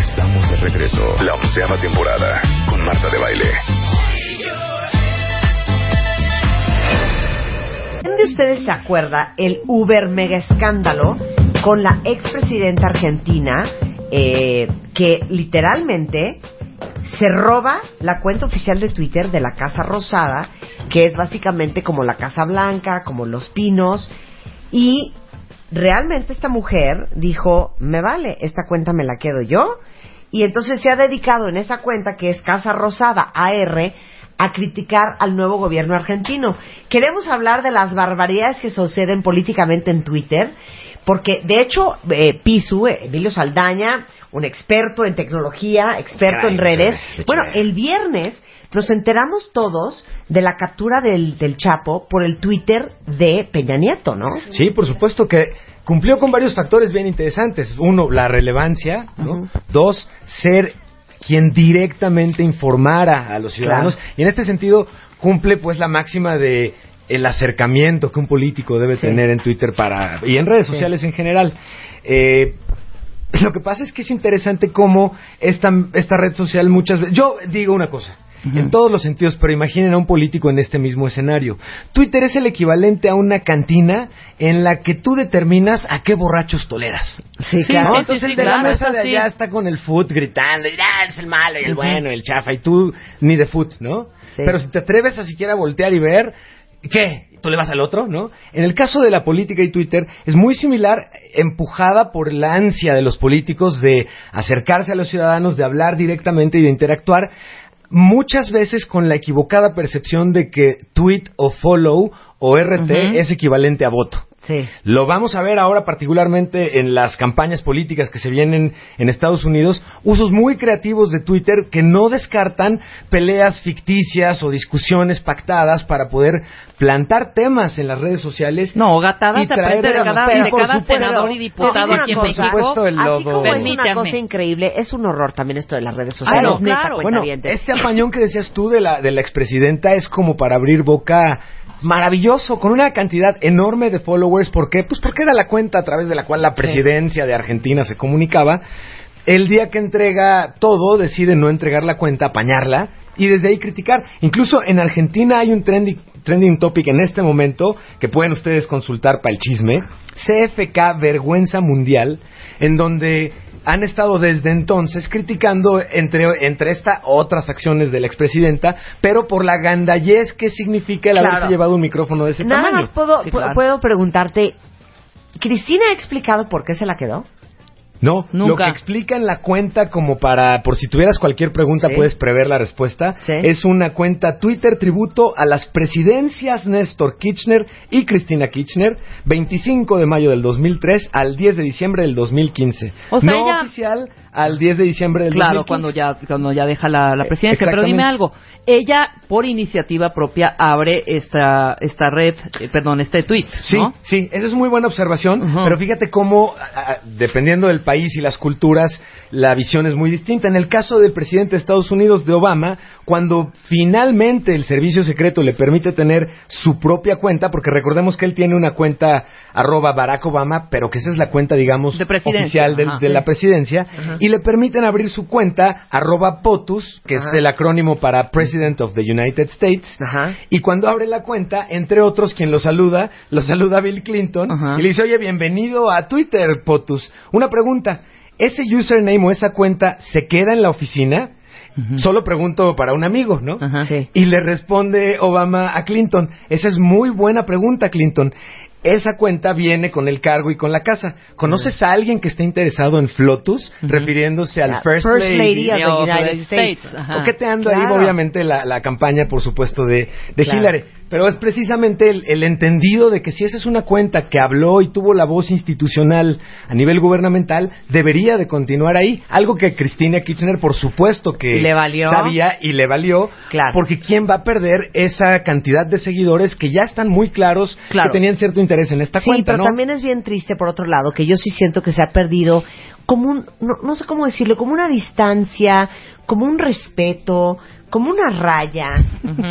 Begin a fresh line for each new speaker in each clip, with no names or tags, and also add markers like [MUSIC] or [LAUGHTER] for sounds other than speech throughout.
Estamos de regreso. La onceava temporada con Marta de Baile.
¿Quién de ustedes se acuerda el Uber mega escándalo con la expresidenta argentina eh, que literalmente se roba la cuenta oficial de Twitter de la Casa Rosada, que es básicamente como la Casa Blanca, como Los Pinos, y realmente esta mujer dijo, me vale, esta cuenta me la quedo yo, y entonces se ha dedicado en esa cuenta, que es Casa Rosada AR, a criticar al nuevo gobierno argentino. Queremos hablar de las barbaridades que suceden políticamente en Twitter, porque de hecho eh, Pisu, eh, Emilio Saldaña, un experto en tecnología, experto en redes, bueno, el viernes nos enteramos todos de la captura del, del Chapo por el Twitter de Peña Nieto, ¿no?
Sí, por supuesto que cumplió con varios factores bien interesantes. Uno, la relevancia. ¿no? Dos, ser quien directamente informara a los ciudadanos. Y en este sentido cumple pues la máxima de el acercamiento que un político debe tener en Twitter para y en redes sociales en general. Eh, [CLEARS THROAT] lo que pasa es que es interesante cómo esta, esta red social muchas veces... Yo digo una cosa, en todos los sentidos, pero imaginen a un político en este mismo escenario. Twitter es el equivalente a una cantina en la que tú determinas a qué borrachos toleras.
Sí, claro.
Entonces
sí,
el de la
claro,
mesa de
sí.
allá está con el foot gritando, y, ah, es el malo y el bueno y el chafa, y tú ni de foot, ¿no?
Sí.
Pero si te atreves a siquiera voltear y ver, ¿qué? ¿Tú le vas al otro, no? En el caso de la política y Twitter, es muy similar, empujada por la ansia de los políticos de acercarse a los ciudadanos, de hablar directamente y de interactuar, muchas veces con la equivocada percepción de que tweet o follow o RT es equivalente a voto.
Sí.
Lo vamos a ver ahora particularmente en las campañas políticas que se vienen en Estados Unidos, usos muy creativos de Twitter que no descartan peleas ficticias o discusiones pactadas para poder plantar temas en las redes sociales.
No, gatadas
y
de
traer
frente de cada-
Pero
de
por
cada
supuesto,
senador y diputado aquí en
una
México.
supuesto, el
Así como es una
Permítame.
cosa increíble, es un horror también esto de las redes
Ah,
sociales.
no,
claro.
Bueno, este apañón que decías tú de la, de la expresidenta es como para abrir boca maravilloso, con una cantidad enorme de followers. ¿Por qué? Pues porque era la cuenta a través de la cual la presidencia de Argentina se comunicaba. El día que entrega todo, decide no entregar la cuenta, apañarla y desde ahí criticar. Incluso en Argentina hay un trending, trending topic en este momento que pueden ustedes consultar para el chisme. CFK Vergüenza Mundial, en donde han estado desde entonces criticando entre, entre estas otras acciones de la expresidenta, pero por la gandallez que significa el
Claro.
haberse llevado un micrófono de ese
Nada
tamaño.
más puedo,
Sí,
pu-
claro.
puedo preguntarte, ¿Cristina ha explicado por qué se la quedó?
No, lo
Nunca.
que explica en la cuenta como para, por si tuvieras cualquier pregunta
Sí.
puedes prever la respuesta,
Sí.
es una cuenta Twitter tributo a las presidencias Néstor Kirchner y Cristina Kirchner, 25 de mayo del 2003 al 10 de diciembre del 2015.
O sea,
no
ella-
oficial al 10 de diciembre del
Claro,
2015.
cuando ya, cuando ya deja la, la presidencia. Pero dime algo. Ella, por iniciativa propia, abre esta, esta red, eh, perdón, este tweet,
Sí,
¿no?
sí, esa es muy buena observación, pero fíjate cómo, a- a- dependiendo del país y las culturas, la visión es muy distinta. En el caso del presidente de Estados Unidos, de Obama, cuando finalmente el servicio secreto le permite tener su propia cuenta, porque recordemos que él tiene una cuenta arroba Barack Obama, pero que esa es la cuenta, digamos,
De
oficial
ajá.
de
Sí.
la presidencia, y le permiten abrir su cuenta arroba POTUS, que es el acrónimo para President of the United States,
Ajá.
y cuando abre la cuenta, entre otros, quien lo saluda, lo saluda Bill Clinton
Ajá.
y le dice, oye, bienvenido a Twitter, POTUS. Una pregunta, ¿ese username o esa cuenta se queda en la oficina? Solo pregunto para un amigo, ¿no?
Ajá.
Sí.
Y le responde Obama a Clinton, esa es muy buena pregunta, Clinton. Esa cuenta viene con el cargo y con la casa. ¿Conoces a alguien que esté interesado en Flotus, refiriéndose al
La
First,
First Lady of the United States.
States.
Coqueteando ahí,
Claro.
obviamente, la, la campaña, por supuesto, de, de
Claro.
Hillary. Pero es precisamente el, el entendido de que si esa es una cuenta que habló y tuvo la voz institucional a nivel gubernamental, debería de continuar ahí. Algo que Cristina Kirchner, por supuesto, que
Le valió.
sabía y le valió.
Claro.
Porque ¿quién va a perder esa cantidad de seguidores que ya están muy claros
Claro.
que tenían cierto interés en esta
Sí,
cuenta,
pero
¿no?
también es bien triste, por otro lado, que yo sí siento que se ha perdido como un, no, no sé cómo decirlo, como una distancia, como un respeto, como una raya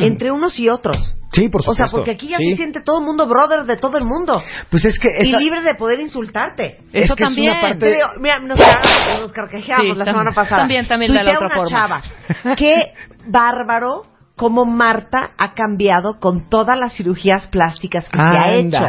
entre unos y otros.
Sí, por
O
supuesto.
sea, porque aquí ya
Sí.
se siente todo el mundo brother de todo el mundo.
Pues es que esa-
Y libre de poder insultarte.
es
Eso
que es
también.
una parte
digo, mira, nos, nos carcajeamos
Sí,
la semana pasada.
también, también de la otra
una
forma.
chava. Qué bárbaro cómo Marta ha cambiado con todas las cirugías plásticas que se ha hecho.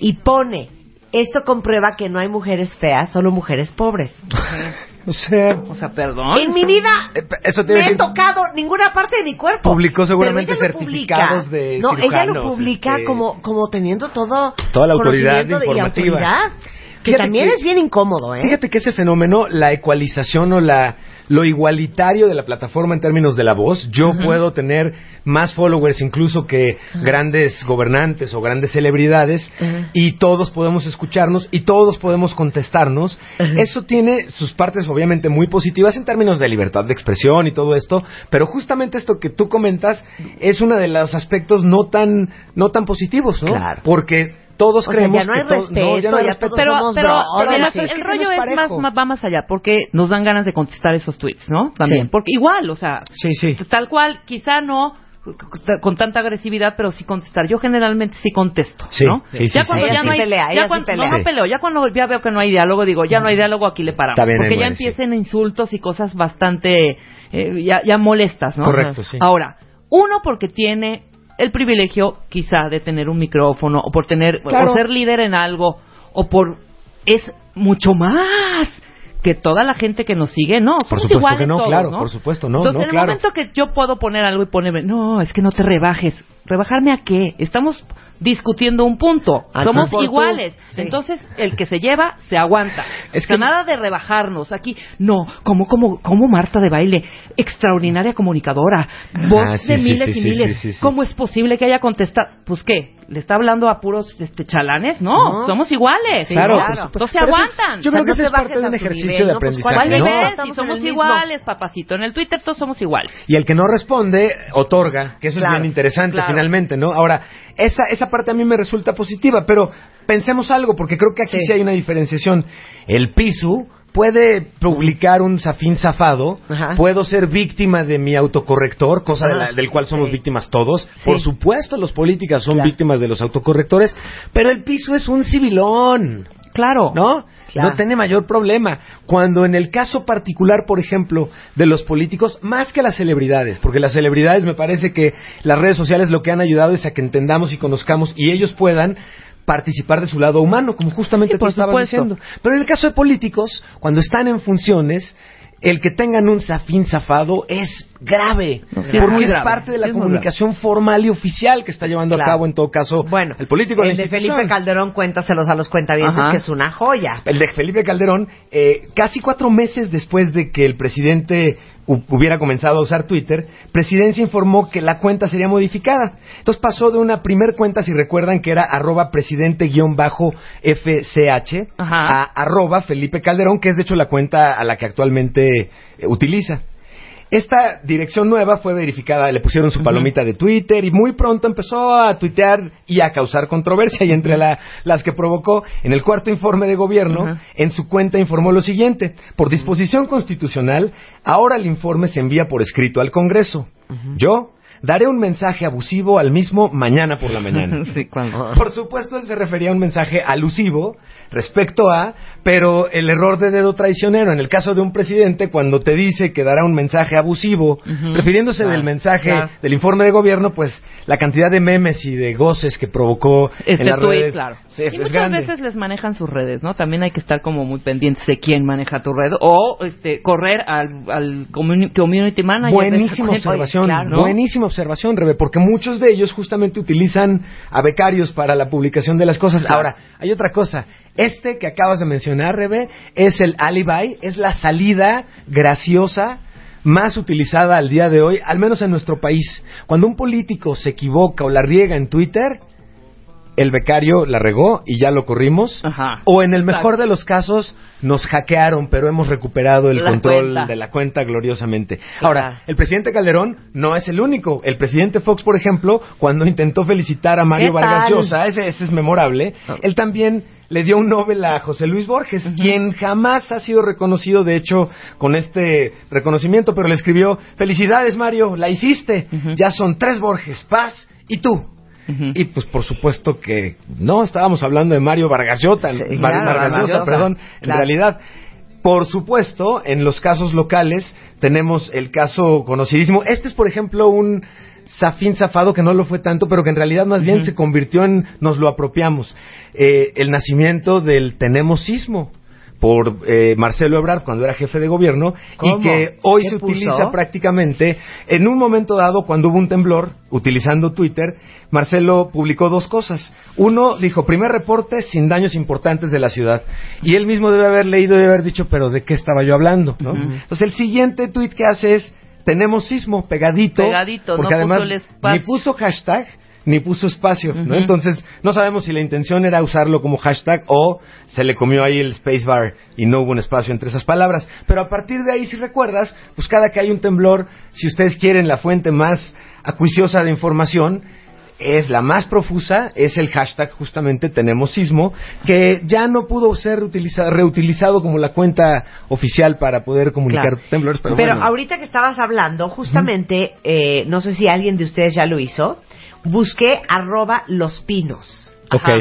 Y pone, esto comprueba que no hay mujeres feas, solo mujeres pobres. [LAUGHS]
O sea,
O sea, perdón.
En mi vida
eh, eso te a
he tocado ninguna parte de mi cuerpo.
Publicó seguramente certificados
publica.
de
No, ella lo publica
este,
como, como teniendo todo
Toda la autoridad informativa.
autoridad, que
Fíjate
también
que-
es bien incómodo, ¿eh?
Fíjate que ese fenómeno, la ecualización o la lo igualitario de la plataforma en términos de la voz, yo puedo tener más followers incluso que grandes gobernantes o grandes celebridades y todos podemos escucharnos y todos podemos contestarnos. Eso tiene sus partes obviamente muy positivas en términos de libertad de expresión y todo esto, pero justamente esto que tú comentas es uno de los aspectos no tan no tan positivos, ¿no?
Claro.
Porque todos
O sea,
creemos
ya no hay
que
respeto,
ya no hay
ya
respeto.
pero,
somos
pero, el,
no
rollo
es
es, más, más- va más allá, porque nos dan ganas de contestar esos tweets, ¿no? También.
Sí.
Porque igual, o sea,
Sí, sí.
tal cual, quizá no con tanta agresividad, pero sí contestar. Yo generalmente sí contesto,
Sí,
¿no?
sí, sí,
ya
sí.
cuando ya
sí
no hay, ya cuando,
pelea.
no, no peleo, ya cuando ya veo que no hay diálogo, digo, ya no hay diálogo, aquí le paramos. Porque ya empiecen insultos y cosas bastante, eh, ya, ya molestas, ¿no?
Correcto, sí.
Ahora, uno porque tiene el privilegio quizá de tener un micrófono o por tener
Claro.
o ser líder en algo o por es mucho más que toda la gente que nos sigue, no,
Por
somos
supuesto
iguales
que no,
todos,
claro,
¿no?
por supuesto, no,
Entonces,
no,
en el
claro.
momento que yo puedo poner algo y ponerme, no, es que no te rebajes. ¿Rebajarme a qué? Estamos discutiendo un punto.
Al
Somos iguales.
Sí.
Entonces, el que se lleva, se aguanta.
Es
O sea,
que-
nada de rebajarnos. Aquí, no, como, como, como Marta de baile, extraordinaria comunicadora, voz
Ah, sí,
de miles y miles. ¿Cómo es posible que haya contestado? Pues qué, ¿le está hablando a puros este, chalanes? No,
No.
somos iguales.
Sí,
Claro,
claro.
se
es-
aguantan.
yo
O sea,
creo que
no
ese
te
es parte de un ejercicio
nivel,
de
¿no? Pues,
aprendizaje,
¿Cuál
¿cuál
¿no?
Si
en el
somos iguales, papacito. En el Twitter todos somos iguales.
Y el que no responde, otorga, que eso
Claro,
es bien interesante
claro.
finalmente, ¿no? Ahora, esa, esa parte a mí me resulta positiva, pero pensemos algo, porque creo que aquí sí,
Sí.
hay una diferenciación. El piso puede publicar un zafín zafado,
Ajá.
puedo ser víctima de mi autocorrector, cosa de la- del cual somos
Sí.
víctimas todos.
Sí.
Por supuesto, los políticos son
Claro.
víctimas de los autocorrectores, pero el piso es un civilón.
Claro.
¿no?
Claro.
No tiene mayor problema. Cuando en el caso particular, por ejemplo, de los políticos, más que las celebridades, porque las celebridades me parece que las redes sociales lo que han ayudado es a que entendamos y conozcamos y ellos puedan participar de su lado humano, como justamente
Sí,
tú estabas diciendo. Pero en el caso de políticos, cuando están en funciones, el que tengan un zafín zafado es grave,
sí, es
porque es,
grave,
parte de la
es
comunicación formal y oficial que está llevando
Claro.
a cabo en todo caso
Bueno,
el político
el de. Felipe Calderón, cuéntaselos a los cuentavientes,
Ajá.
que es una joya.
El de Felipe Calderón, eh, casi cuatro meses después de que el presidente hu- hubiera comenzado a usar Twitter, Presidencia informó que la cuenta sería modificada. Entonces pasó de una primer cuenta, si recuerdan, que era arroba presidente-fch, a arroba Felipe Calderón, que es de hecho la cuenta a la que actualmente eh, utiliza. Esta dirección nueva fue verificada, le pusieron su palomita de Twitter y muy pronto empezó a tuitear y a causar controversia y entre la- las que provocó en el cuarto informe de gobierno, en su cuenta informó lo siguiente, por disposición constitucional, ahora el informe se envía por escrito al Congreso. Yo daré un mensaje abusivo al mismo mañana por la mañana. [LAUGHS]
sí, cuando.
Por supuesto, él se refería a un mensaje alusivo respecto a, pero el error de dedo traicionero, en el caso de un presidente, cuando te dice que dará un mensaje abusivo, refiriéndose
Claro,
del mensaje
claro.
del informe de gobierno, pues la cantidad de memes y de goces que provocó
Este
en las
tweet,
redes
claro.
sí, es,
y muchas
grande.
veces les manejan sus redes, ¿no? También hay que estar como muy pendientes de quién maneja tu red o este correr al, al communi- community manager.
Buenísima observación,
Claro, ¿no?
buenísima observación, Rebe, porque muchos de ellos justamente utilizan a becarios para la publicación de las cosas. Ahora, hay otra cosa. Este que acabas de mencionar, Rebe, es el alibi, es la salida graciosa más utilizada al día de hoy, al menos en nuestro país. Cuando un político se equivoca o la riega en Twitter, el becario la regó y ya lo corrimos.
Ajá.
O en el mejor
Exacto.
de los casos, nos hackearon, pero hemos recuperado el
La
control
cuenta.
de la cuenta gloriosamente. Ahora, el presidente Calderón no es el único. El presidente Fox, por ejemplo, cuando intentó felicitar a Mario
¿Qué
Vargas? Llosa, ese, ese es memorable, él también le dio un Nobel a José Luis Borges, quien jamás ha sido reconocido, de hecho, con este reconocimiento, pero le escribió, felicidades Mario, la hiciste, ya son tres Borges, Paz y tú. Y pues por supuesto que no, estábamos hablando de Mario Vargas Llosa,
Sí, claro,
Vargas Llosa, perdón, en realidad. Por supuesto, en los casos locales tenemos el caso conocidísimo. Este es, por ejemplo, un zafín zafado que no lo fue tanto, pero que en realidad más bien se convirtió en nos lo apropiamos. Eh, el nacimiento del tenemos sismo por eh, Marcelo Ebrard cuando era jefe de gobierno
¿Cómo?
y que hoy
¿Qué
se
puso?
utiliza prácticamente en un momento dado cuando hubo un temblor utilizando Twitter Marcelo publicó dos cosas uno dijo primer reporte sin daños importantes de la ciudad y él mismo debe haber leído y haber dicho pero de qué estaba yo hablando ¿no? entonces el siguiente tweet que hace es tenemos sismo pegadito
Pegadito,
porque
no puso
además
el espacio.
ni puso hashtag ni puso espacio, ¿no? Entonces, no sabemos si la intención era usarlo como hashtag o se le comió ahí el spacebar y no hubo un espacio entre esas palabras. Pero a partir de ahí, si recuerdas, pues cada que hay un temblor, si ustedes quieren la fuente más acuiciosa de información, es la más profusa, es el hashtag justamente tenemos sismo, que ya no pudo ser utiliza- reutilizado como la cuenta oficial para poder comunicar
Claro.
temblores. Pero,
Pero
bueno.
ahorita que estabas hablando, justamente, eh, no sé si alguien de ustedes ya lo hizo, busqué arroba los pinos. Ajá.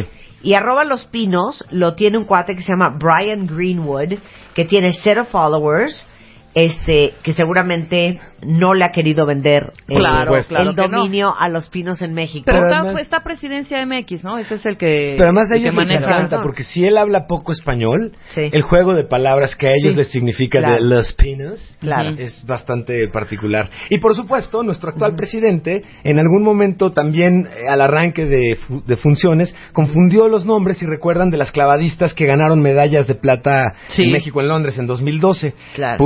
Y arroba los pinos lo tiene un cuate que se llama Brian Greenwood, que tiene cero followers, este, que seguramente no le ha querido vender eh,
Claro,
supuesto.
claro
el
no.
dominio a los pinos en México.
Pero
Pero
está,
además-
está Presidencia MX, ¿no? Ese es el que,
Pero además a ellos les
maneja.
encanta, porque si él habla poco español,
Sí.
el juego de palabras que a ellos
Sí,
les significa
claro.
de los pinos
Claro.
es bastante particular. Y por supuesto, nuestro actual presidente, en algún momento también eh, al arranque de, fu- de funciones, confundió los nombres y recuerdan de las clavadistas que ganaron medallas de plata
Sí.
en México en Londres en 2012.
Claro.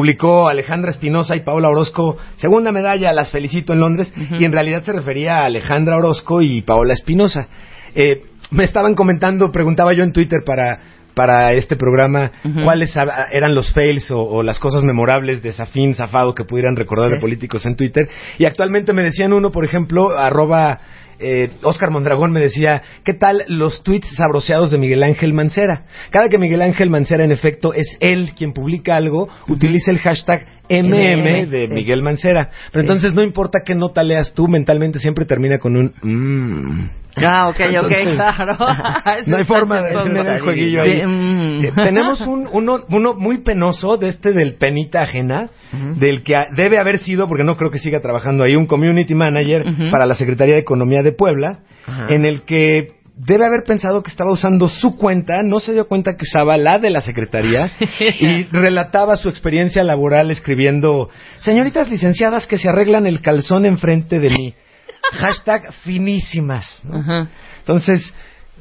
Alejandra Espinosa y Paola Orozco, segunda medalla, las felicito en Londres, y en realidad se refería a Alejandra Orozco y Paola Espinosa. Eh, me estaban comentando, preguntaba yo en Twitter para, para este programa cuáles eran los fails o, o las cosas memorables de Zafín, Zafado que pudieran recordar de políticos en Twitter. Y actualmente me decían uno, por ejemplo, arroba eh, Oscar Mondragón me decía, ¿qué tal los tweets sabroseados de Miguel Ángel Mancera? Cada que Miguel Ángel Mancera, en efecto, es él quien publica algo, utiliza el hashtag MM de
sí.
Miguel Mancera. Pero
Sí.
entonces no importa qué nota leas tú, mentalmente siempre termina con un mmm.
Ah, ok, ok, claro. [LAUGHS]
No hay forma de tener el jueguillo ahí.
Mm.
Eh, tenemos un, uno, uno muy penoso de este del penita ajena, del que debe haber sido, porque no creo que siga trabajando ahí, un community manager para la Secretaría de Economía de Puebla, en el que debe haber pensado que estaba usando su cuenta, no se dio cuenta que usaba la de la Secretaría [LAUGHS] y relataba su experiencia laboral escribiendo, señoritas licenciadas que se arreglan el calzón enfrente de mí. Hashtag finísimas. Entonces,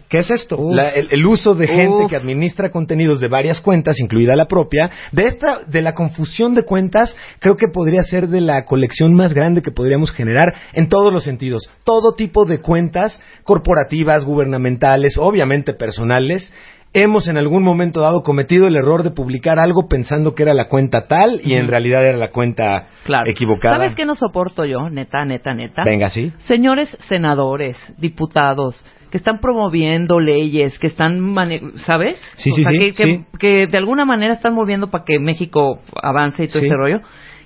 ¿qué es esto? La- el, el uso de gente
Uf.
que administra contenidos de varias cuentas, incluida la propia. De esta, de la confusión de cuentas, creo que podría ser de la colección más grande que podríamos generar en todos los sentidos. Todo tipo de cuentas, corporativas, gubernamentales, obviamente personales. Hemos en algún momento dado cometido el error de publicar algo pensando que era la cuenta tal y en realidad era la cuenta
Claro.
equivocada.
¿Sabes qué no soporto yo? Neta, neta, neta.
Venga, sí.
Señores senadores, diputados, que están promoviendo leyes, que están, ¿sabes?
Sí,
O
sí,
sea,
sí,
que, que-
sí.
que de alguna manera están moviendo para que México avance y todo ese rollo.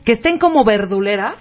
Que estén como verduleras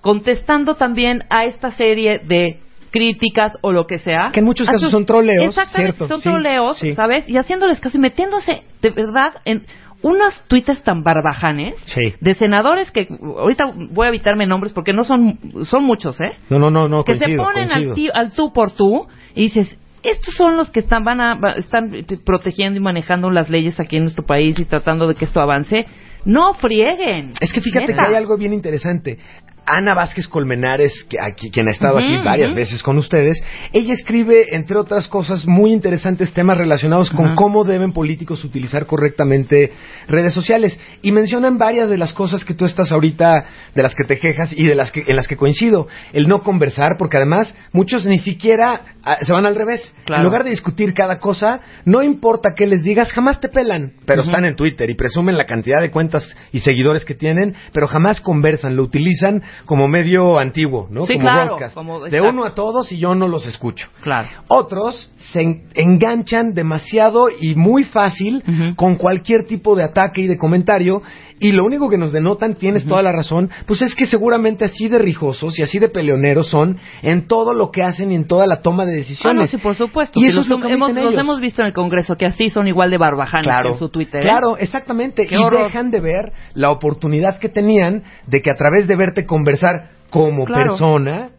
contestando también a esta serie de críticas o lo que sea.
Que en muchos casos
sus-
son troleos,
Exactamente,
cierto,
son troleos. ¿sabes? Y haciéndoles caso y metiéndose de verdad en unos tuites tan barbajanes
Sí.
de senadores que ahorita voy a evitarme nombres porque no son son muchos, ¿eh?
No, no, no, no,
que se
coincido,
ponen
coincido.
al, al tú por tú y dices, estos son los que están van a están protegiendo y manejando las leyes aquí en nuestro país y tratando de que esto avance. No frieguen.
Es que fíjate
Neta.
que hay algo bien interesante. Ana Vázquez Colmenares, que aquí, quien ha estado aquí varias veces con ustedes, ella escribe, entre otras cosas, muy interesantes temas relacionados con cómo deben políticos utilizar correctamente redes sociales. Y mencionan varias de las cosas que tú estás ahorita, de las que te quejas y de las que, en las que coincido. El no conversar, porque además muchos ni siquiera ah, se van al revés.
Claro.
En lugar de discutir cada cosa, no importa qué les digas, jamás te pelan. Pero están en Twitter y presumen la cantidad de cuentas y seguidores que tienen, pero jamás conversan, lo utilizan como medio antiguo, ¿no?
Sí,
como
claro,
broadcast.
como-
de uno a todos y yo no los escucho.
Claro.
Otros se en- enganchan demasiado y muy fácil con cualquier tipo de ataque y de comentario y lo único que nos denotan, tienes toda la razón, pues es que seguramente así de rijosos y así de peleoneros son en todo lo que hacen y en toda la toma de
Ah,
decisiones.
no, sí, por supuesto.
Y eso
los,
es lo que
hemos, los hemos visto en el Congreso, que así son igual de barbajanes que en su Twitter. ¿eh?
Claro, exactamente.
Qué
y
horror.
dejan de ver la oportunidad que tenían de que a través de verte conversar como
Claro.
persona,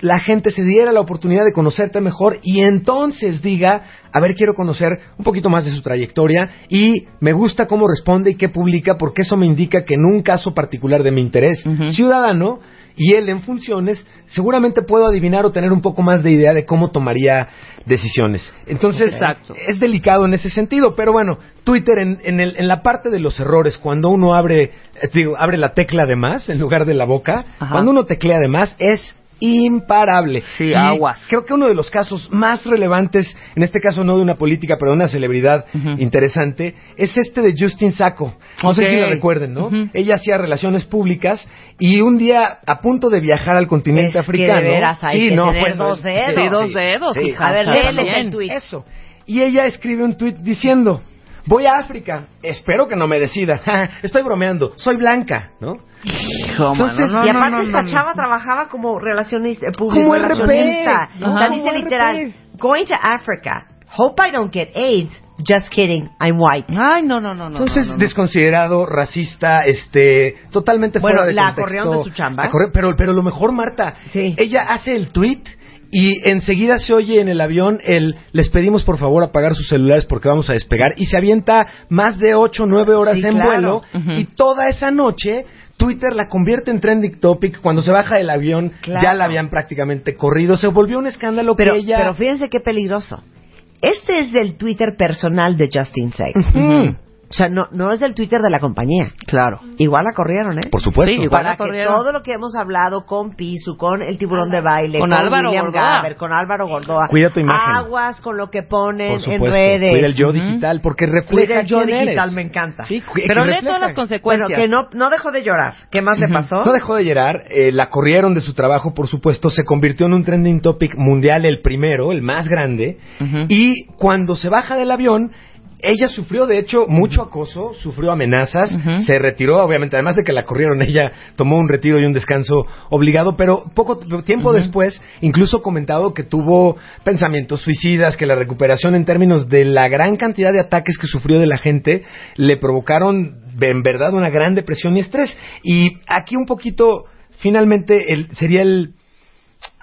la gente se diera la oportunidad de conocerte mejor y entonces diga, a ver, quiero conocer un poquito más de su trayectoria y me gusta cómo responde y qué publica, porque eso me indica que en un caso particular de mi interés ciudadano y él en funciones, seguramente puedo adivinar o tener un poco más de idea de cómo tomaría decisiones. Entonces,
Exacto.
es delicado en ese sentido, pero bueno, Twitter en, en, el- en la parte de los errores, cuando uno abre, eh, digo, abre la tecla de más en lugar de la boca,
Ajá.
cuando uno teclea de más es imparable.
Sí,
Y
aguas.
Creo que uno de los casos más relevantes, en este caso no de una política, pero de una celebridad interesante, es este de Justin Sacco. No sé si lo recuerden, ¿no? Ella hacía relaciones públicas y un día, a punto de viajar al continente
Es que
africano.
de veras hay
sí,
que
no,
tener
bueno,
dos dedos.
Sí, dos dedos,
sí.
hija.
A ver, léeles el tuit.
Eso. Y ella escribe un tuit diciendo, voy a África, espero que no me decida. [LAUGHS] Estoy bromeando, soy blanca, ¿no?
Hijo,
Entonces,
mano, no,
y
no,
aparte
no,
esta
no,
chava trabajaba como relacionista, público
Como RP.
relacionista. O sea, dice literal,
RP.
going to Africa, hope I don't get AIDS, just kidding, I'm white.
Ay, no, no, no, no.
Entonces,
no, no, no.
desconsiderado, racista, este, totalmente
Bueno,
fuera de
la
contexto.
corrieron de su chamba.
La corri- pero, pero lo mejor, Marta,
Sí.
ella hace el tweet y enseguida se oye en el avión el les pedimos por favor apagar sus celulares porque vamos a despegar y se avienta más de 8 o 9 horas
Sí,
en
claro.
vuelo y toda esa noche Twitter la convierte en trending topic cuando se baja del avión
Claro.
ya la habían prácticamente corrido se volvió un escándalo
Pero,
que ella
pero fíjense qué peligroso. Este es del Twitter personal de Justin Sacco.
Ujú.
O sea, no, no es del Twitter de la compañía.
Claro.
Igual la corrieron, ¿eh?
por supuesto
Sí, igual.
Para
la
que
corrieron.
todo lo que hemos hablado con Pisu, con el tiburón de baile,
Con
con,
Álvaro
William
Gordoa.
Gaber, con Álvaro Gordoa.
Cuida tu imagen.
Aguas con lo que ponen
por supuesto
en redes.
cuida el yo digital porque
Cuida
refleja
el yo
quién eres.
digital, me encanta.
Sí,
Pero
que
lee todas las
Bueno,
consecuencias.
que no, no dejó de llorar. ¿Qué más le pasó?
No dejó de llorar, eh, la corrieron de su trabajo, por supuesto, se convirtió en un trending topic mundial, el primero, el más grande, y cuando se baja del avión, ella sufrió, de hecho, mucho acoso, sufrió amenazas, se retiró, obviamente, además de que la corrieron, ella tomó un retiro y un descanso obligado, pero poco tiempo después, incluso comentado que tuvo pensamientos suicidas, que la recuperación en términos de la gran cantidad de ataques que sufrió de la gente, le provocaron en verdad una gran depresión y estrés. Y aquí un poquito, finalmente, el, sería el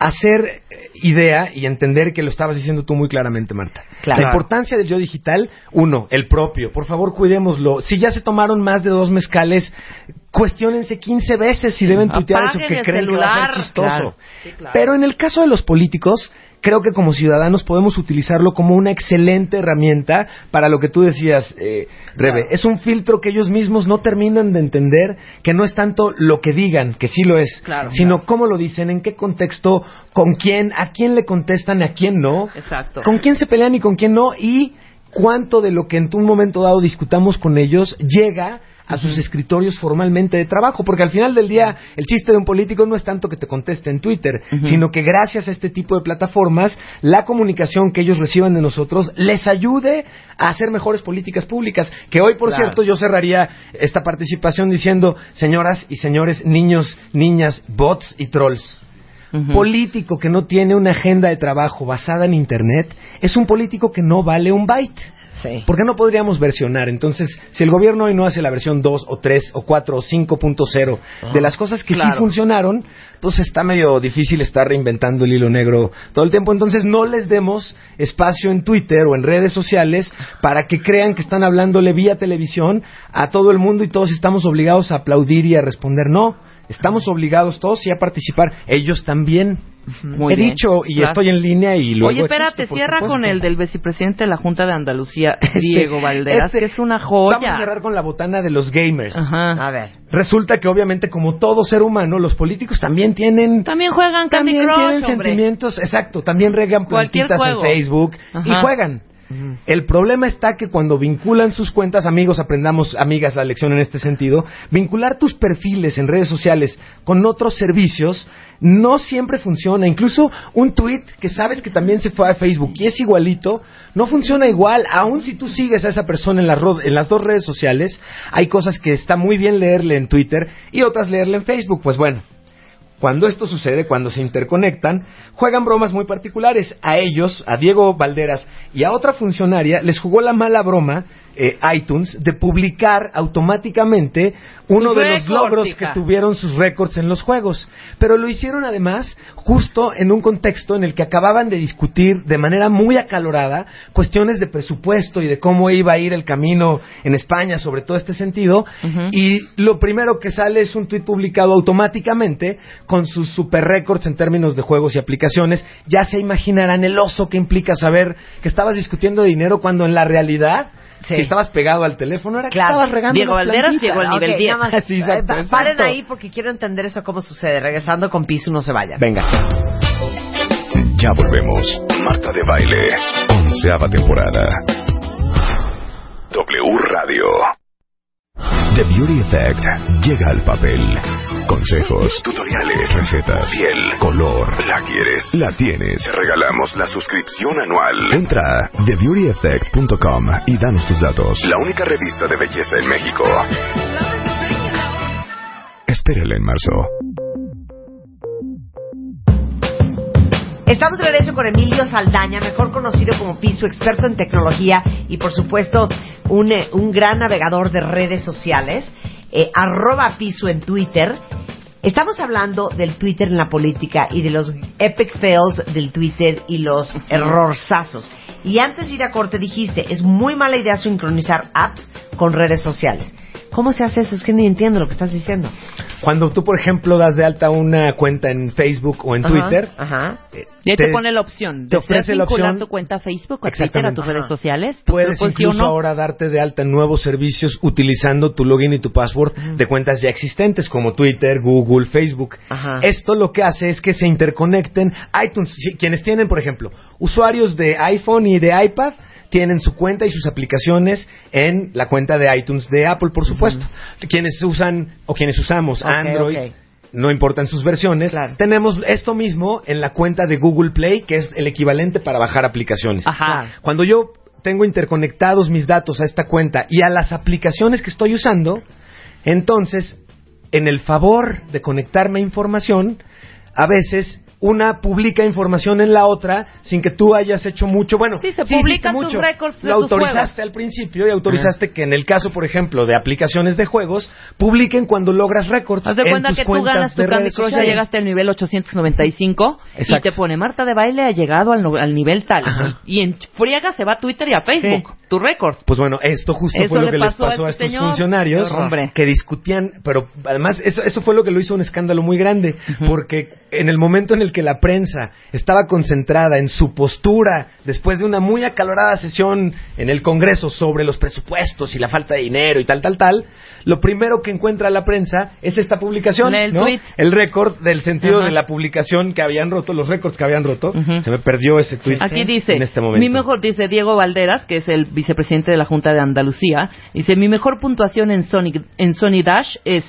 hacer eh, idea y entender que lo estabas diciendo tú muy claramente, Marta.
Claro.
La importancia del yo digital, uno, el propio. Por favor, cuidémoslo. Si ya se tomaron más de dos mezcales, cuestionense 15 veces si deben tuitear eso que creen que va a ser chistoso.
Claro. Sí, claro.
Pero en el caso de los políticos, creo que como ciudadanos podemos utilizarlo como una excelente herramienta para lo que tú decías, eh, Rebe. Es un filtro que ellos mismos no terminan de entender, que no es tanto lo que digan, que sí lo es,
Claro,
sino
claro.
cómo lo dicen, en qué contexto, con quién, a quién le contestan, a quién no,
Exacto.
con quién se pelean y con quién no, y cuánto de lo que en un momento dado discutamos con ellos llega a sus escritorios formalmente de trabajo, porque al final del día el chiste de un político no es tanto que te conteste en Twitter, sino que gracias a este tipo de plataformas, la comunicación que ellos reciban de nosotros les ayude a hacer mejores políticas públicas. Que hoy, por
Claro.
cierto, yo cerraría esta participación diciendo, señoras y señores, niños, niñas, bots y trolls.
Ujú.
Político que no tiene una agenda de trabajo basada en Internet es un político que no vale un byte.
Sí.
¿Por qué no podríamos versionar? Entonces, si el gobierno hoy no hace la versión 2 o 3 o 4 o 5.0 de las cosas que sí funcionaron, pues está medio difícil estar reinventando el hilo negro todo el tiempo. Entonces, no les demos espacio en Twitter o en redes sociales para que crean que están hablándole vía televisión a todo el mundo y todos estamos obligados a aplaudir y a responder. No. Estamos obligados todos y a participar. Ellos también.
Muy
He
bien,
dicho y
claro.
estoy en línea y luego
Oye, espérate, cierra
supuesto.
con el del vicepresidente de la Junta de Andalucía, [LAUGHS] Diego Valderas,
Este-
que es una
Vamos a
joya.
cerrar con la botana de los gamers.
Ajá.
A ver.
Resulta que obviamente como todo ser humano, los políticos también tienen
También juegan Candy
también
Crush,
tienen
hombre.
sentimientos, exacto, también regan plantitas en. Facebook y El problema está que cuando vinculan sus cuentas, amigos, aprendamos, amigas, la lección en este sentido, vincular tus perfiles en redes sociales con otros servicios no siempre funciona. Incluso un tweet que sabes que también se fue a Facebook y es igualito, no funciona igual. Aun si tú sigues a esa persona en, ro- en las dos redes sociales, hay cosas que está muy bien leerle en Twitter y otras leerle en Facebook. Pues bueno, cuando esto sucede, cuando se interconectan, juegan bromas muy particulares. A ellos, a Diego Valderas y a otra funcionaria, les jugó la mala broma eh, iTunes de publicar automáticamente uno de los logros
hija.
que tuvieron sus récords en los juegos. Pero lo hicieron además justo en un contexto en el que acababan de discutir de manera muy acalorada cuestiones de presupuesto y de cómo iba a ir el camino en España sobre todo este sentido. Y lo primero que sale es un tweet publicado automáticamente con sus super récords en términos de juegos y aplicaciones. Ya se imaginarán el oso que implica saber que estabas discutiendo de dinero cuando en la realidad,
Sí.
si estabas pegado al teléfono, era que
Claro.
estabas regando
Diego Valderas llegó al nivel
Ok,
10.
nada más, [LAUGHS]
Sí, exacto,
eh,
exacto.
Paren ahí porque quiero entender eso cómo sucede. Regresando con Piso, no se vayan.
Venga.
Ya volvemos. Marta de Baile. Onceava temporada. W Radio. The Beauty Effect llega al papel. Consejos, tutoriales, recetas, piel, color. ¿La quieres? La tienes. Te regalamos la suscripción anual. Entra a TheBeautyEffect.com y danos tus datos. La única revista de belleza en México. Espérala en marzo.
Estamos de regreso con Emilio Saldaña, mejor conocido como Piso, experto en tecnología y por supuesto un, eh, un gran navegador de redes sociales. Eh, arroba Piso en Twitter. Estamos hablando del Twitter en la política y de los epic fails del Twitter y los errorzazos. Y antes de ir a corte dijiste, es muy mala idea sincronizar apps con redes sociales. ¿Cómo se hace eso? Es que ni entiendo lo que estás diciendo.
Cuando tú, por ejemplo, das de alta una cuenta en Facebook o en
Ajá,
Twitter,
Ajá.
eh,
Y ahí te, pone la opción
te ofrece la opción-
tu cuenta a Facebook, a Twitter, a tus
Ajá.
redes sociales. ¿Tú
Puedes
lo
incluso ahora darte de alta en nuevos servicios utilizando tu login y tu password de cuentas ya existentes como Twitter, Google, Facebook.
Ajá.
Esto lo que hace es que se interconecten iTunes. Si- Quienes tienen, por ejemplo, usuarios de iPhone y de iPad tienen su cuenta y sus aplicaciones en la cuenta de iTunes de Apple, por supuesto. Quienes usan o quienes usamos Android,
ok.
no importan sus versiones,
Claro.
tenemos esto mismo en la cuenta de Google Play, que es el equivalente para bajar aplicaciones.
Ajá.
Cuando yo tengo interconectados mis datos a esta cuenta y a las aplicaciones que estoy usando, entonces, en el favor de conectarme a información, a veces una publica información en la otra sin que tú hayas hecho mucho. Bueno,
Sí, se
hiciste
publican tus récords de
Lo
tus
autorizaste
juegos.
al principio y autorizaste que en el caso, por ejemplo, de aplicaciones de juegos, publiquen cuando logras récords.
Haz de
en
cuenta
tus
que tú
cuentas
ganas tu
de
Candy Crush, ya llegaste al nivel 895 y
Exacto.
te pone Marta de baile ha llegado al, no- al nivel tal.
Ajá.
Y en friega se va a Twitter y a Facebook, tu récord.
Pues bueno, esto justo
Eso
fue lo que les
pasó a este
estos
señor.
funcionarios.
Hombre.
que discutían, pero además eso, eso fue lo que lo hizo un escándalo muy grande, porque en el momento en el que la prensa estaba concentrada en su postura, después de una muy acalorada sesión en el Congreso sobre los presupuestos y la falta de dinero y tal, tal, tal, lo primero que encuentra la prensa es esta publicación,
El
¿no?
tweet.
El récord del sentido de la publicación que habían roto, los récords que habían roto. Se me perdió ese tweet
Aquí dice,
en este momento.
mi mejor, dice Diego Valderas, que es el vicepresidente de la Junta de Andalucía, dice, mi mejor puntuación en Sony, en Sony Dash es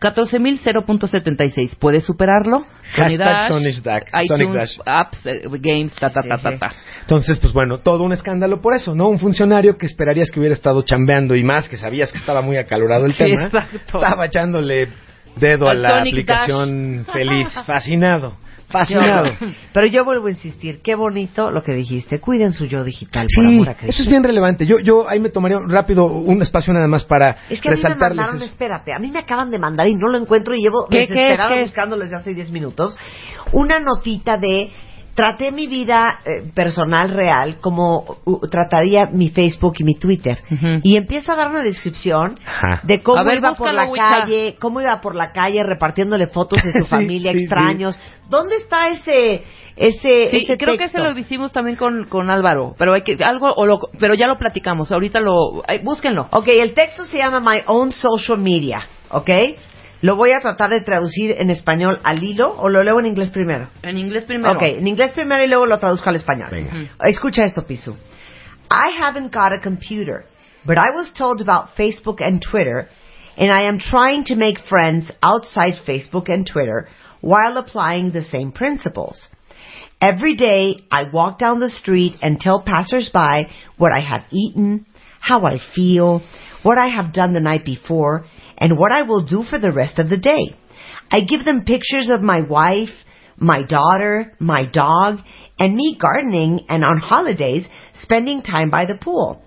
14.000.76. ¿Puedes superarlo?
Hashtag Sonic Dash,
iTunes,
Sonic Dash.
apps, eh, games, ta, ta, ta, ta, ta.
Entonces, pues bueno, todo un escándalo por eso, ¿no? Un funcionario que esperarías que hubiera estado chambeando y más, que sabías que estaba muy acalorado el [LAUGHS]
Sí,
tema,
exacto.
estaba echándole dedo a la
Sonic
aplicación feliz, [LAUGHS] fascinado, fascinado. [LAUGHS]
Pero yo vuelvo a insistir, qué bonito lo que dijiste. Cuiden su yo digital, por
Sí,
amor a Cristo.
eso es bien relevante. Yo, yo ahí me tomaría rápido un espacio nada más para
Es que a mí me mandaron,
eso.
espérate, a mí me acaban de mandar y no lo encuentro y llevo
¿Qué, qué,
buscándolo desde hace 10 minutos. Una notita de traté mi vida eh, personal real como uh, trataría mi Facebook y mi Twitter. Y empieza a dar una descripción
Ajá.
de cómo
ver,
iba por la
Wicha.
calle, cómo iba por la calle repartiéndole fotos de su [LAUGHS]
Sí,
familia,
sí,
extraños. ¿Dónde está ese ese
Sí,
ese
creo que ese lo hicimos también con, con Álvaro, pero hay que algo o lo, pero ya lo platicamos. Ahorita lo búsquenlo.
Ok, el texto se llama My Own Social Media, ¿ok? Lo voy a tratar de traducir en español al hilo o lo leo en inglés primero.
En inglés primero.
Ok, en inglés primero y luego lo traduzco al español.
Venga.
Ujú.
Escucha esto, Pisu. I haven't got a computer, but I was told about Facebook and Twitter, and I am trying to make friends outside Facebook and Twitter while applying the same principles. Every day, I walk down the street and tell passersby what I have eaten, how I feel, what I have done the night before, and what I will do for the rest of the day. I give them pictures of my wife, my daughter, my dog, and me gardening and on holidays spending time by the pool.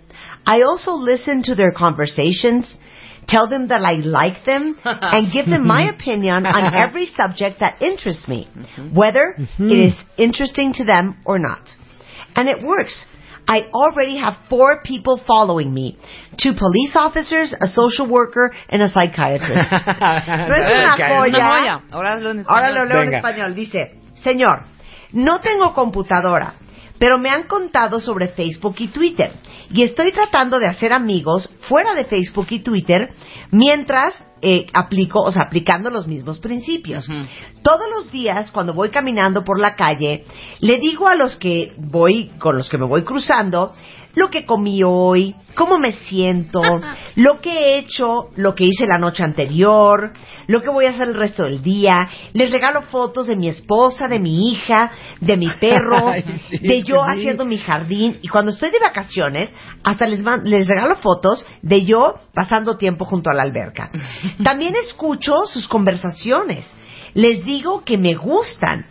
I also listen to their conversations, tell them that I like them, [LAUGHS] and give them my opinion on [LAUGHS] every subject that interests me, whether mm-hmm. it is interesting to them or not. And it works. I already have four people following me. Two police officers, a social worker, and a psychiatrist. [LAUGHS] No es una joya.
Ahora lo
leo en español. Dice, señor, no tengo computadora, pero me han contado sobre Facebook y Twitter. Y estoy tratando de hacer amigos fuera de Facebook y Twitter mientras eh, aplico, o sea, aplicando los mismos principios. Todos los días, cuando voy caminando por la calle, le digo a los que voy, con los que me voy cruzando, lo que comí hoy, cómo me siento, [LAUGHS] lo que he hecho, lo que hice la noche anterior, lo que voy a hacer el resto del día. Les regalo fotos de mi esposa, de mi hija, de mi perro, [LAUGHS]
Ay, sí,
de yo
sí.
haciendo mi jardín. Y cuando estoy de vacaciones, hasta les, man- les regalo fotos de yo pasando tiempo junto a la alberca. [LAUGHS] También escucho sus conversaciones. Les digo que me gustan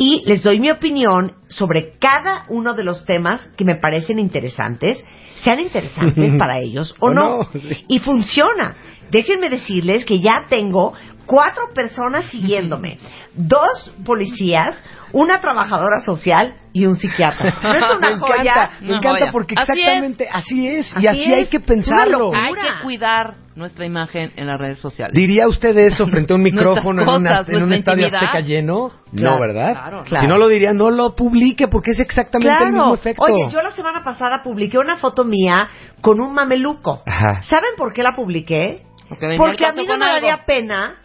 y les doy mi opinión sobre cada uno de los temas que me parecen interesantes, sean interesantes [LAUGHS] para ellos o,
O
no.
no, sí.
Y funciona. Déjenme decirles que ya tengo cuatro personas siguiéndome, dos policías, una trabajadora social y un psiquiatra. ¿No es una [LAUGHS]
me
joya?
encanta, me
Una
encanta
joya.
porque
Así
exactamente así es,
Así
y así hay
es.
que pensarlo.
Hay que cuidar nuestra imagen en las redes sociales.
¿Diría usted eso [LAUGHS] frente a un micrófono en, una-
cosas,
en un estadio azteca lleno?
Claro,
no, ¿verdad?
claro,
claro.
Si no lo diría, no lo publique porque es exactamente el mismo
Claro.
efecto.
Oye, yo la semana pasada publiqué una foto mía con un mameluco.
Ajá.
¿Saben por qué la publiqué?
Porque
Porque a mí no me
algo.
daría pena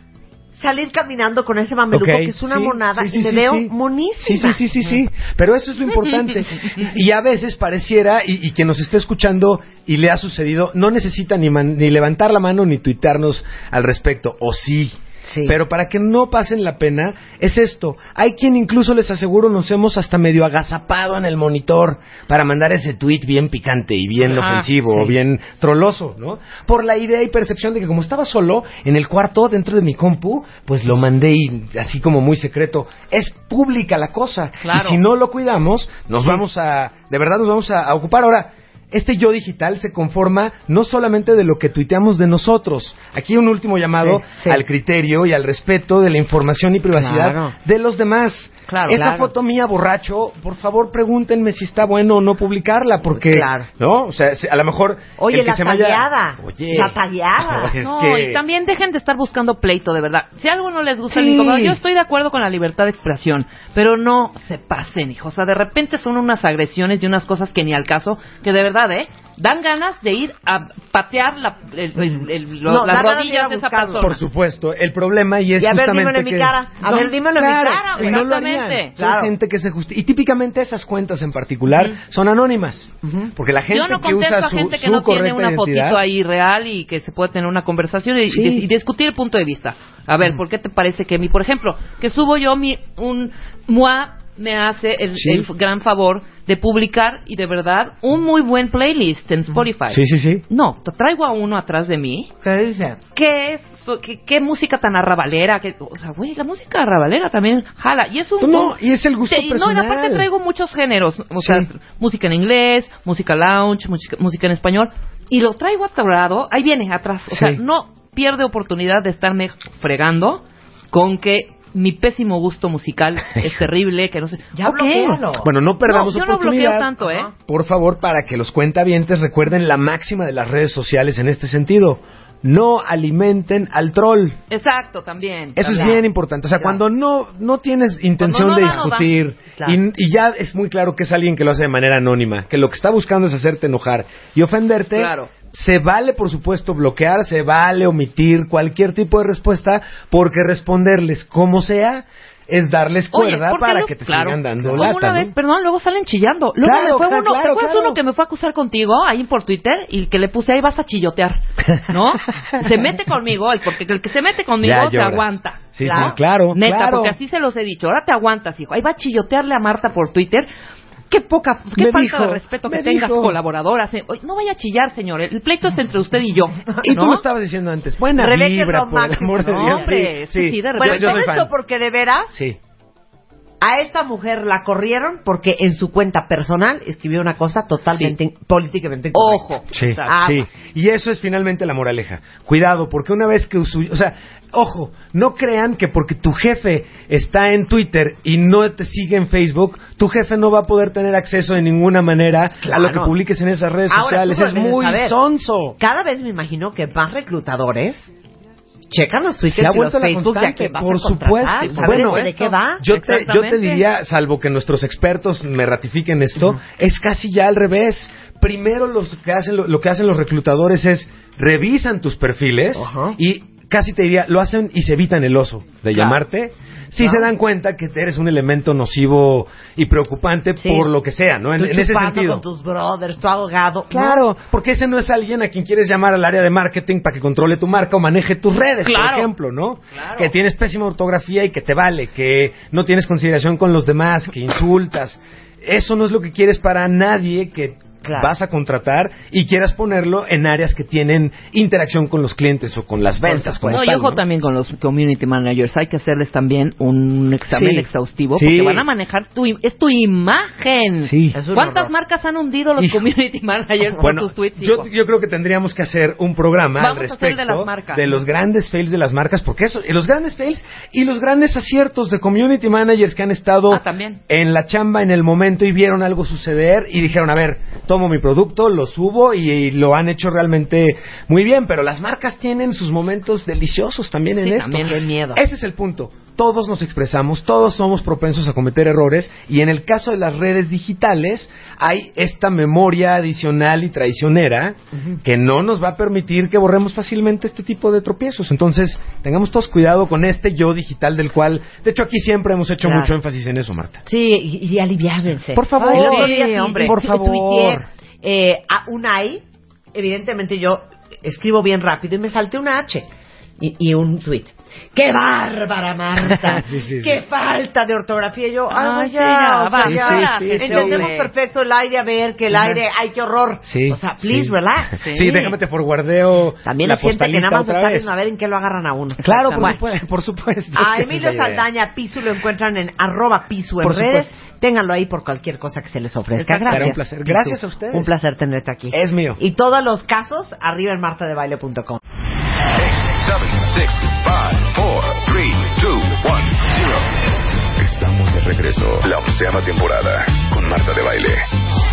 salir caminando con ese mameluco que es una
sí,
monada
sí, sí,
y me
sí,
veo
sí.
monísima.
Sí, sí, sí, sí, sí. Pero eso es lo importante. [LAUGHS] Y a veces pareciera, y, y quien nos esté escuchando y le ha sucedido, no necesita ni, man- ni levantar la mano ni tuitearnos al respecto. O sí.
Sí.
Pero para que no pasen la pena, es esto. Hay quien incluso les aseguro nos hemos hasta medio agazapado en el monitor para mandar ese tweet bien picante y bien
Ajá,
ofensivo
sí.
o bien troloso, ¿no? Por la idea y percepción de que como estaba solo en el cuarto dentro de mi compu, pues lo mandé y así como muy secreto. Es pública la cosa.
Claro.
Y si no lo cuidamos, nos
Sí.
vamos a, de verdad nos vamos a, a ocupar. Ahora, este yo digital se conforma no solamente de lo que tuiteamos de nosotros. Aquí un último llamado
Sí, sí.
al criterio y al respeto de la información y privacidad
Claro.
de los demás.
Claro,
Esa
claro.
foto mía borracho, por favor pregúntenme si está bueno o no publicarla, porque
Claro.
no, o sea, a lo mejor
Oye,
el que
la
se vaya-
tagueada.
Oye,
La tagueada. [LAUGHS]
es
No,
que-
y también dejen de estar buscando pleito, de verdad. Si algo no les gusta,
Sí.
les incomoda. Yo estoy de acuerdo con la libertad de expresión, pero no se pasen, hijo. O sea, de repente son unas agresiones y unas cosas que ni al caso, que de verdad, ¿eh? Dan ganas de ir a patear la- el- el- el- lo-
No,
las rodillas de esa persona.
Por supuesto, el problema y es
Y a ver,
justamente
dímelo en mi
que-
cara. A
No,
ver, dímelo en mi cara,
y no lo
exactamente.
harían. Son
Claro.
gente que se justi- y típicamente esas cuentas en particular son anónimas, porque la gente
Yo no
que
contesto
usa
a
su,
gente que
su
no tiene una
identidad,
fotito ahí real y que se puede tener una conversación y,
Sí.
discutir el punto de vista. A ver, ¿por qué te parece que mi, por ejemplo, que subo yo mi un MOA me hace el,
Sí.
el f- gran favor de publicar y de verdad un muy buen playlist en Spotify.
Sí, sí, sí.
No, te traigo a uno atrás de mí.
¿Qué dice?
¿Qué es? ¿Qué, qué música tan arrabalera? ¿Qué- o sea, güey, la música arrabalera también jala. Y es un...
No, y es el gusto
Sí, No, y aparte traigo muchos géneros. O
Sí.
sea, música en inglés, música lounge, música, música en español. Y lo traigo atorado. Ahí viene, atrás. O sea, no pierde oportunidad de estarme fregando con que mi pésimo gusto musical [LAUGHS] es terrible, que no sé.
Ya
Ok.
bloquéalo.
Bueno, no perdamos
No, yo no
oportunidad.
bloqueo tanto, ¿eh?
Por favor, para que los cuentavientes recuerden la máxima de las redes sociales en este sentido. No alimenten al troll.
Exacto, también.
Eso es bien importante. O sea,
Claro.
cuando no, no tienes intención
no
de
da, no da.
discutir
Claro.
y, y ya es muy claro que es alguien que lo hace de manera anónima, que lo que está buscando es hacerte enojar y ofenderte,
Claro.
se vale, por supuesto, bloquear, se vale omitir cualquier tipo de respuesta, porque responderles como sea es darles cuerda
¿por qué
para
lo-
que te
claro,
sigan dando
como
lata.
una
¿no?
vez, perdón, luego salen chillando. Luego
Claro,
me fue
claro,
uno, ¿te
claro,
acuerdas
claro.
uno que me fue a acusar contigo ahí por Twitter y que le puse ahí vas a chillotear, ¿no? [LAUGHS] se mete conmigo, el porque el que se mete conmigo se aguanta.
Sí,
Claro.
sí, claro.
Neta,
claro.
porque así se los he dicho. Ahora te aguantas, hijo. Ahí va a chillotearle a Marta por Twitter. Qué poca, qué
Me
falta
dijo,
de respeto que
me
tengas
dijo.
colaboradoras. eh. Oye, No vaya a chillar, señor. El pleito es entre usted y yo.
Y tú
¿no?
lo estabas diciendo antes. Buena
Rebeca es
vibra,
lo
por el amor de
¿no?
Dios.
Hombre, es que sí, de
Bueno,
repente-
yo
todo
soy
esto
fan.
porque de veras
Sí.
A esta mujer la corrieron porque en su cuenta personal escribió una cosa totalmente in- políticamente incorrecta.
Ojo.
Sí,
Exacto.
sí. Y eso es finalmente la moraleja. Cuidado, porque una vez que... usu- O sea, ojo, no crean que porque tu jefe está en Twitter y no te sigue en Facebook, tu jefe no va a poder tener acceso de ninguna manera a lo que publiques en esas redes
Ahora,
sociales.
tú
Es
debes
muy
saber.
sonso.
Cada vez me imagino que más reclutadores checan los Twitter
Se ha
y los
vuelto la
Facebook de a
constante,
quién vas
por
a contratar,
supuesto.
¿sabes
Bueno,
de qué va?
Yo te, yo te diría, salvo que nuestros expertos me ratifiquen esto, es casi ya al revés. Primero los que hacen, lo, lo que hacen los reclutadores es revisan tus perfiles y casi te diría, lo hacen y se evitan el oso de
Claro.
llamarte. Si
Claro.
se dan cuenta que eres un elemento nocivo y preocupante
Sí.
por lo que sea, ¿no? En,
Tú
en ese sentido.
con tus brothers, tu abogado.
Claro, porque ese no es alguien a quien quieres llamar al área de marketing para que controle tu marca o maneje tus redes, por ejemplo, ¿no?
Claro.
Que tienes pésima ortografía y que te vale, que no tienes consideración con los demás, que insultas. Eso no es lo que quieres para nadie que
Claro.
vas a contratar y quieras ponerlo en áreas que tienen interacción con los clientes o con las ventas.
No, y
tal,
ojo
¿no?
también con los community managers. Hay que hacerles también un examen
Sí.
exhaustivo
Sí.
porque van a manejar tu es tu imagen.
Sí.
¿Cuántas
horror.
marcas han hundido los
Hijo.
community managers
Bueno,
por sus tweets?
yo, yo creo que tendríamos que hacer un programa
Vamos
al
a hacer el
respecto
de las marcas.
los grandes fails de las marcas, porque eso, y los grandes fails y los grandes aciertos de community managers que han estado
Ah,
en la chamba en el momento y vieron algo suceder y dijeron, a ver, tomo mi producto, lo subo y, y lo han hecho realmente muy bien, pero las marcas tienen sus momentos deliciosos también en
Sí,
esto.
también.
Miedo.
Ese es el punto. Todos nos expresamos, todos somos propensos a cometer errores y en el caso de las redes digitales hay esta memoria adicional y traicionera que no nos va a permitir que borremos fácilmente este tipo de tropiezos. Entonces, tengamos todos cuidado con este yo digital del cual, de hecho aquí siempre hemos hecho
Claro.
mucho énfasis en eso, Marta.
Sí, y, y.
Por favor.
Sí, hombre.
Por favor.
eh, a una I, evidentemente yo escribo bien rápido y me salté una H. Y, y un tweet. ¡Qué bárbara, Marta!
Sí, [LAUGHS] sí, sí.
¡Qué falta de ortografía! Y yo,
¡ay, sí,
ya!
ya,
o sea, entendemos perfecto el aire, a ver, que el aire, ¡ay, qué horror!
Sí,
o sea, please,
sí.
relax.
Sí, déjame te forwardeo
También
la
gente que nada más está viendo a ver en qué lo agarran a uno.
Claro, por
Bueno,
supuesto. Por supuesto.
A Emilio. Saldaña Pisu lo encuentran en arroba Pisu en
Por
redes.
supuesto.
Ténganlo ahí por cualquier cosa que se les ofrezca.
Exacto.
Gracias.
Será un placer. Gracias a ustedes.
Un placer tenerte aquí.
Es mío.
Y todos los casos arriba en martadebaile.com.
regreso. La onceava temporada con Marta de Baile.